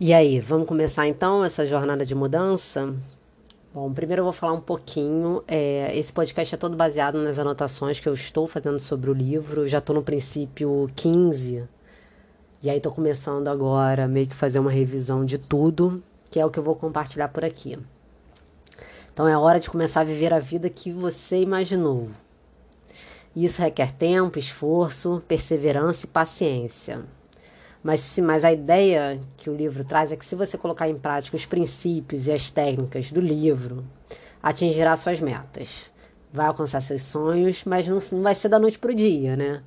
E aí, vamos começar então essa jornada de mudança? Bom, primeiro eu vou falar um pouquinho. É, esse podcast é todo baseado nas anotações que eu estou fazendo sobre o livro. Já estou no princípio 15. E aí estou começando agora meio que fazer uma revisão de tudo, que é o que eu vou compartilhar por aqui. Então é hora de começar a viver a vida que você imaginou. Isso requer tempo, esforço, perseverança e paciência. Mas, mas a ideia que o livro traz é que se você colocar em prática os princípios e as técnicas do livro, atingirá suas metas. Vai alcançar seus sonhos, mas não, não vai ser da noite para o dia, né?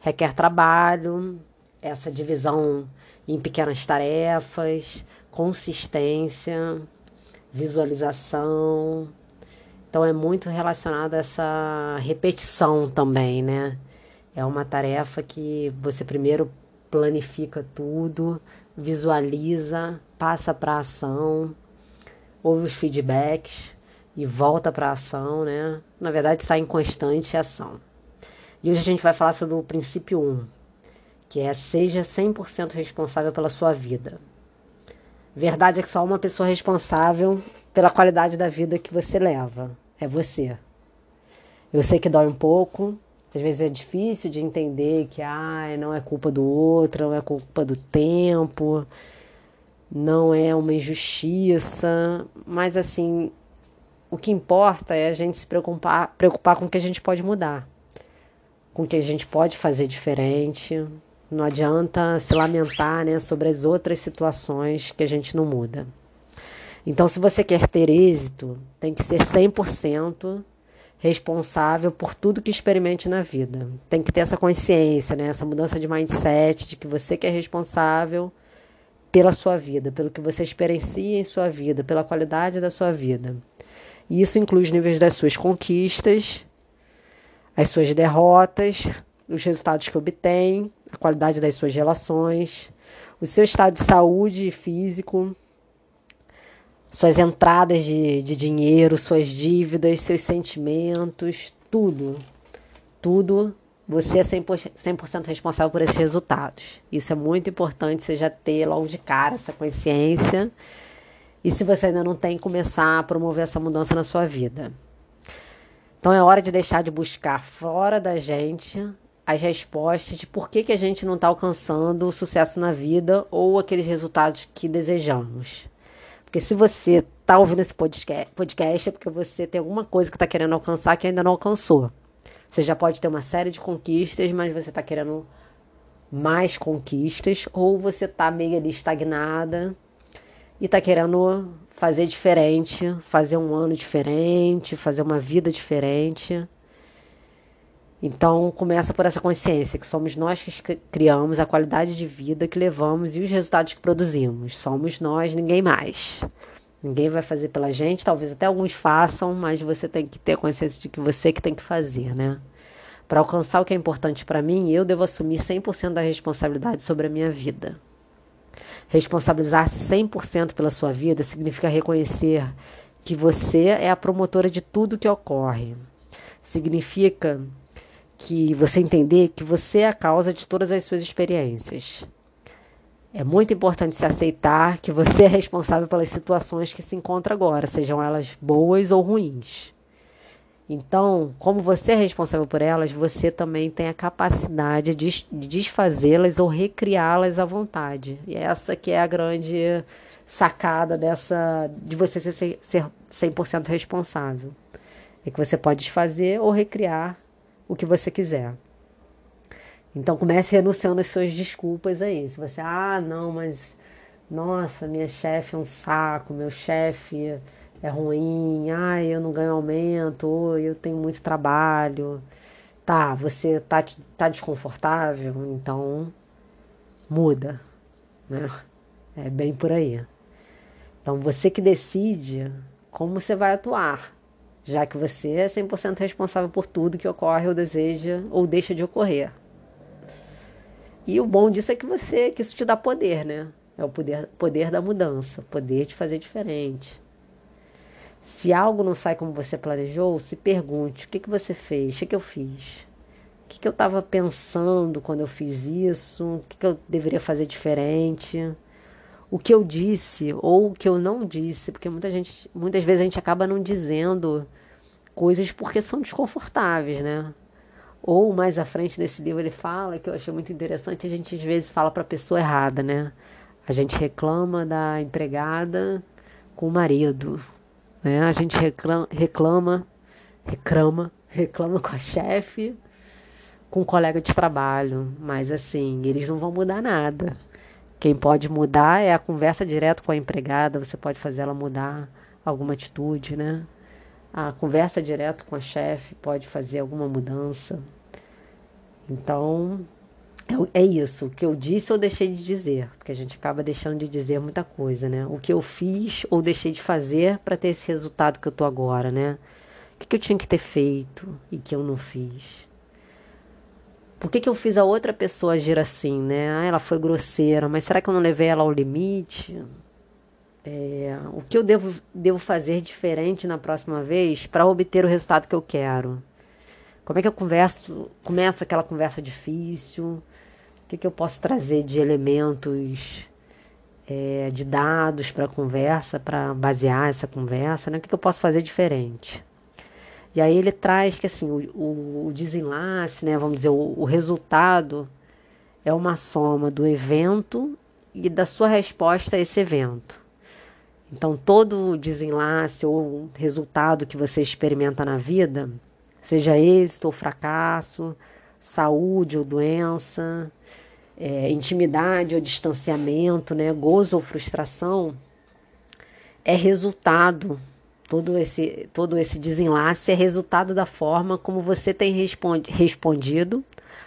Requer trabalho, essa divisão em pequenas tarefas, consistência, visualização. Então é muito relacionado a essa repetição também, né? É uma tarefa que você primeiro planifica tudo, visualiza, passa para ação, ouve os feedbacks e volta para ação, né? Na verdade, está em constante ação. E hoje a gente vai falar sobre o princípio 1, que é seja 100% responsável pela sua vida. Verdade é que só uma pessoa responsável pela qualidade da vida que você leva é você. Eu sei que dói um pouco, às vezes é difícil de entender que ah, não é culpa do outro, não é culpa do tempo, não é uma injustiça, mas assim, o que importa é a gente se preocupar, preocupar com o que a gente pode mudar, com o que a gente pode fazer diferente. Não adianta se lamentar né, sobre as outras situações que a gente não muda. Então, se você quer ter êxito, tem que ser 100% responsável por tudo que experimente na vida. Tem que ter essa consciência, né? essa mudança de mindset de que você que é responsável pela sua vida, pelo que você experiencia em sua vida, pela qualidade da sua vida. E isso inclui os níveis das suas conquistas, as suas derrotas, os resultados que obtém, a qualidade das suas relações, o seu estado de saúde físico, suas entradas de, de dinheiro, suas dívidas, seus sentimentos, tudo. Tudo. Você é 100%, 100 responsável por esses resultados. Isso é muito importante você já ter logo de cara essa consciência. E se você ainda não tem, começar a promover essa mudança na sua vida. Então é hora de deixar de buscar fora da gente as respostas de por que, que a gente não está alcançando o sucesso na vida ou aqueles resultados que desejamos. Porque se você está ouvindo esse podcast, é porque você tem alguma coisa que está querendo alcançar que ainda não alcançou. Você já pode ter uma série de conquistas, mas você está querendo mais conquistas, ou você está meio ali estagnada e está querendo fazer diferente, fazer um ano diferente, fazer uma vida diferente. Então, começa por essa consciência que somos nós que criamos a qualidade de vida que levamos e os resultados que produzimos. Somos nós, ninguém mais. Ninguém vai fazer pela gente, talvez até alguns façam, mas você tem que ter consciência de que você que tem que fazer, né? Para alcançar o que é importante para mim, eu devo assumir 100% da responsabilidade sobre a minha vida. Responsabilizar-se 100% pela sua vida significa reconhecer que você é a promotora de tudo que ocorre. Significa que você entender que você é a causa de todas as suas experiências. É muito importante se aceitar que você é responsável pelas situações que se encontra agora, sejam elas boas ou ruins. Então, como você é responsável por elas, você também tem a capacidade de desfazê-las ou recriá-las à vontade. E essa que é a grande sacada dessa de você ser, ser 100% responsável. É que você pode desfazer ou recriar o que você quiser. Então comece renunciando as suas desculpas aí. Se você, ah, não, mas nossa, minha chefe é um saco, meu chefe é ruim, ai, eu não ganho aumento, ou eu tenho muito trabalho. Tá, você tá, tá desconfortável, então muda. Né? É bem por aí. Então você que decide como você vai atuar já que você é 100% responsável por tudo que ocorre ou deseja ou deixa de ocorrer. E o bom disso é que você, que isso te dá poder, né? É o poder, poder da mudança, poder de fazer diferente. Se algo não sai como você planejou, se pergunte: o que, que você fez? O que, que eu fiz? O que, que eu estava pensando quando eu fiz isso? O que, que eu deveria fazer diferente? O que eu disse ou o que eu não disse, porque muita gente, muitas vezes a gente acaba não dizendo coisas porque são desconfortáveis, né? Ou mais à frente nesse livro ele fala, que eu achei muito interessante, a gente às vezes fala para a pessoa errada, né? A gente reclama da empregada com o marido, né? A gente reclama, reclama, reclama, reclama com a chefe, com o colega de trabalho, mas assim, eles não vão mudar nada. Quem pode mudar é a conversa direto com a empregada, você pode fazer ela mudar alguma atitude, né? A conversa direto com a chefe pode fazer alguma mudança. Então, é, é isso. O que eu disse ou deixei de dizer, porque a gente acaba deixando de dizer muita coisa, né? O que eu fiz ou deixei de fazer para ter esse resultado que eu tô agora, né? O que, que eu tinha que ter feito e que eu não fiz? Por que, que eu fiz a outra pessoa agir assim, né? Ah, ela foi grosseira, mas será que eu não levei ela ao limite? É, o que eu devo, devo fazer diferente na próxima vez para obter o resultado que eu quero? Como é que eu converso, começo aquela conversa difícil? O que, que eu posso trazer de elementos, é, de dados para a conversa, para basear essa conversa? Né? O que, que eu posso fazer diferente? E aí ele traz que assim, o, o, desenlace, né, vamos dizer, o, o resultado é uma soma do evento e da sua resposta a esse evento. Então, todo desenlace ou resultado que você experimenta na vida, seja êxito ou fracasso, saúde ou doença, é, intimidade ou distanciamento, né, gozo ou frustração, é resultado todo esse, todo esse desenlace é resultado da forma como você tem responde, respondido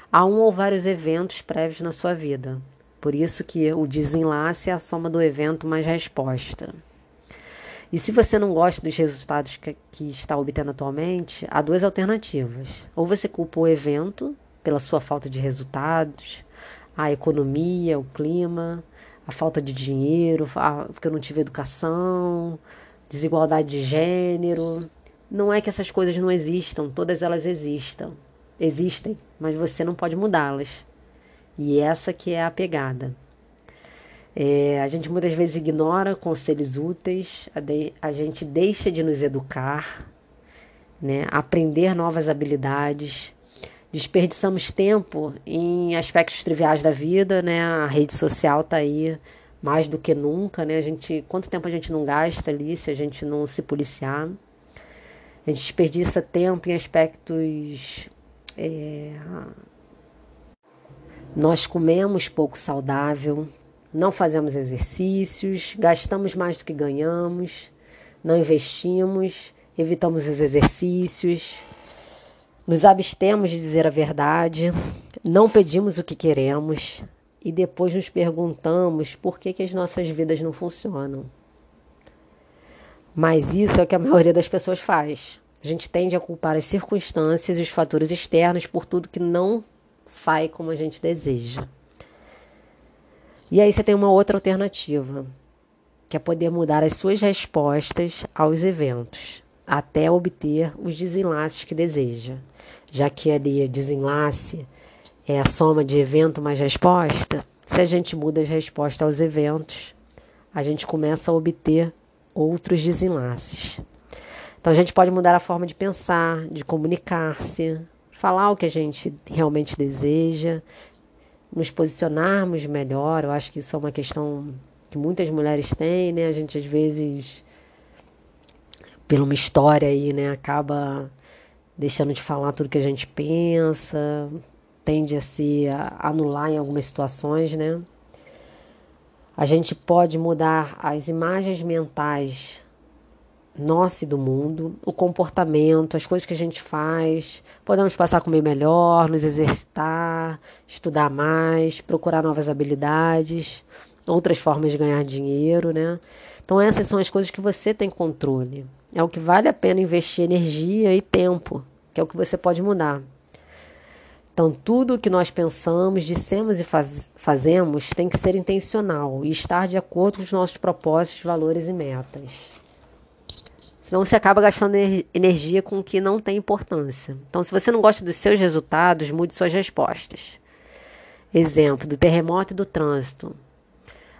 a um ou vários eventos prévios na sua vida. Por isso que o desenlace é a soma do evento mais resposta. E se você não gosta dos resultados que, que está obtendo atualmente, há duas alternativas. Ou você culpa o evento pela sua falta de resultados, a economia, o clima, a falta de dinheiro, a, porque eu não tive educação, desigualdade de gênero. Não é que essas coisas não existam, todas elas existam. Existem, mas você não pode mudá-las. E essa que é a pegada. É, a gente muitas vezes ignora conselhos úteis, a, de, a gente deixa de nos educar, né, aprender novas habilidades, desperdiçamos tempo em aspectos triviais da vida, né? A rede social está aí mais do que nunca, né? A gente, quanto tempo a gente não gasta ali se a gente não se policiar? A gente desperdiça tempo em aspectos. É... Nós comemos pouco saudável, não fazemos exercícios, gastamos mais do que ganhamos, não investimos, evitamos os exercícios, nos abstemos de dizer a verdade, não pedimos o que queremos, e depois nos perguntamos por que, que as nossas vidas não funcionam. Mas isso é o que a maioria das pessoas faz. A gente tende a culpar as circunstâncias e os fatores externos por tudo que não sai como a gente deseja. E aí você tem uma outra alternativa, que é poder mudar as suas respostas aos eventos, até obter os desenlaces que deseja. Já que ali desenlace é a soma de evento mais resposta, se a gente muda as respostas aos eventos, a gente começa a obter outros desenlaces. Então a gente pode mudar a forma de pensar, de comunicar-se, falar o que a gente realmente deseja, nos posicionarmos melhor. Eu acho que isso é uma questão que muitas mulheres têm, né? A gente às vezes, pela uma história aí, né, acaba deixando de falar tudo que a gente pensa, tende a se anular em algumas situações, né? A gente pode mudar as imagens mentais nossa e do mundo, o comportamento, as coisas que a gente faz. Podemos passar a comer melhor, nos exercitar, estudar mais, procurar novas habilidades, outras formas de ganhar dinheiro, né? Então essas são as coisas que você tem controle. É o que vale a pena investir energia e tempo, que é o que você pode mudar. Então, tudo o que nós pensamos, dissemos e faz, fazemos tem que ser intencional e estar de acordo com os nossos propósitos, valores e metas. Senão você acaba gastando energia com o que não tem importância. Então, se você não gosta dos seus resultados, mude suas respostas. Exemplo do terremoto e do trânsito.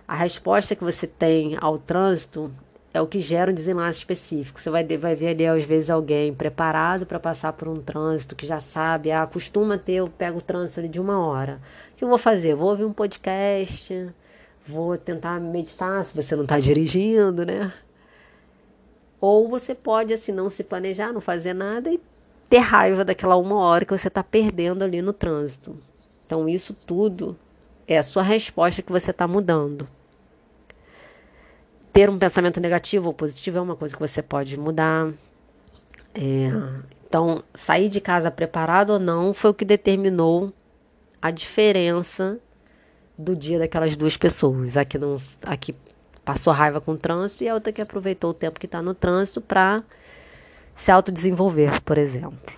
A resposta que você tem ao trânsito é o que gera um desenlace específico. Você vai, vai ver ali, às vezes, alguém preparado para passar por um trânsito, que já sabe, ah, costuma ter, eu pego o trânsito ali de uma hora. O que eu vou fazer? Vou ouvir um podcast, vou tentar meditar se você não está dirigindo, né? Ou você pode, assim, não se planejar, não fazer nada e ter raiva daquela uma hora que você está perdendo ali no trânsito. Então, isso tudo é a sua resposta que você está mudando. Ter um pensamento negativo ou positivo é uma coisa que você pode mudar. É, então, sair de casa preparado ou não foi o que determinou a diferença do dia daquelas duas pessoas. Aqui, não, aqui passou raiva com o trânsito e a outra que aproveitou o tempo que está no trânsito para se autodesenvolver, por exemplo.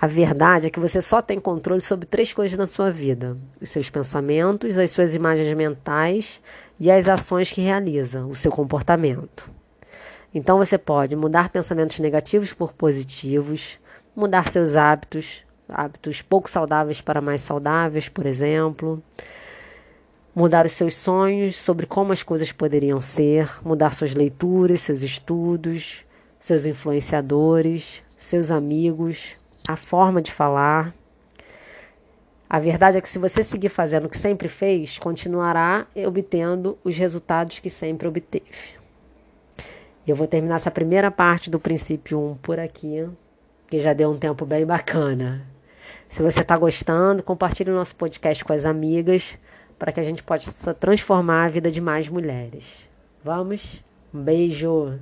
A verdade é que você só tem controle sobre três coisas na sua vida: os seus pensamentos, as suas imagens mentais e as ações que realiza, o seu comportamento. Então você pode mudar pensamentos negativos por positivos, mudar seus hábitos, hábitos pouco saudáveis para mais saudáveis, por exemplo. Mudar os seus sonhos sobre como as coisas poderiam ser, mudar suas leituras, seus estudos, seus influenciadores, seus amigos, a forma de falar. A verdade é que se você seguir fazendo o que sempre fez, continuará obtendo os resultados que sempre obteve. Eu vou terminar essa primeira parte do princípio 1 por aqui, que já deu um tempo bem bacana. Se você está gostando, compartilhe o nosso podcast com as amigas para que a gente possa transformar a vida de mais mulheres. Vamos? Um beijo!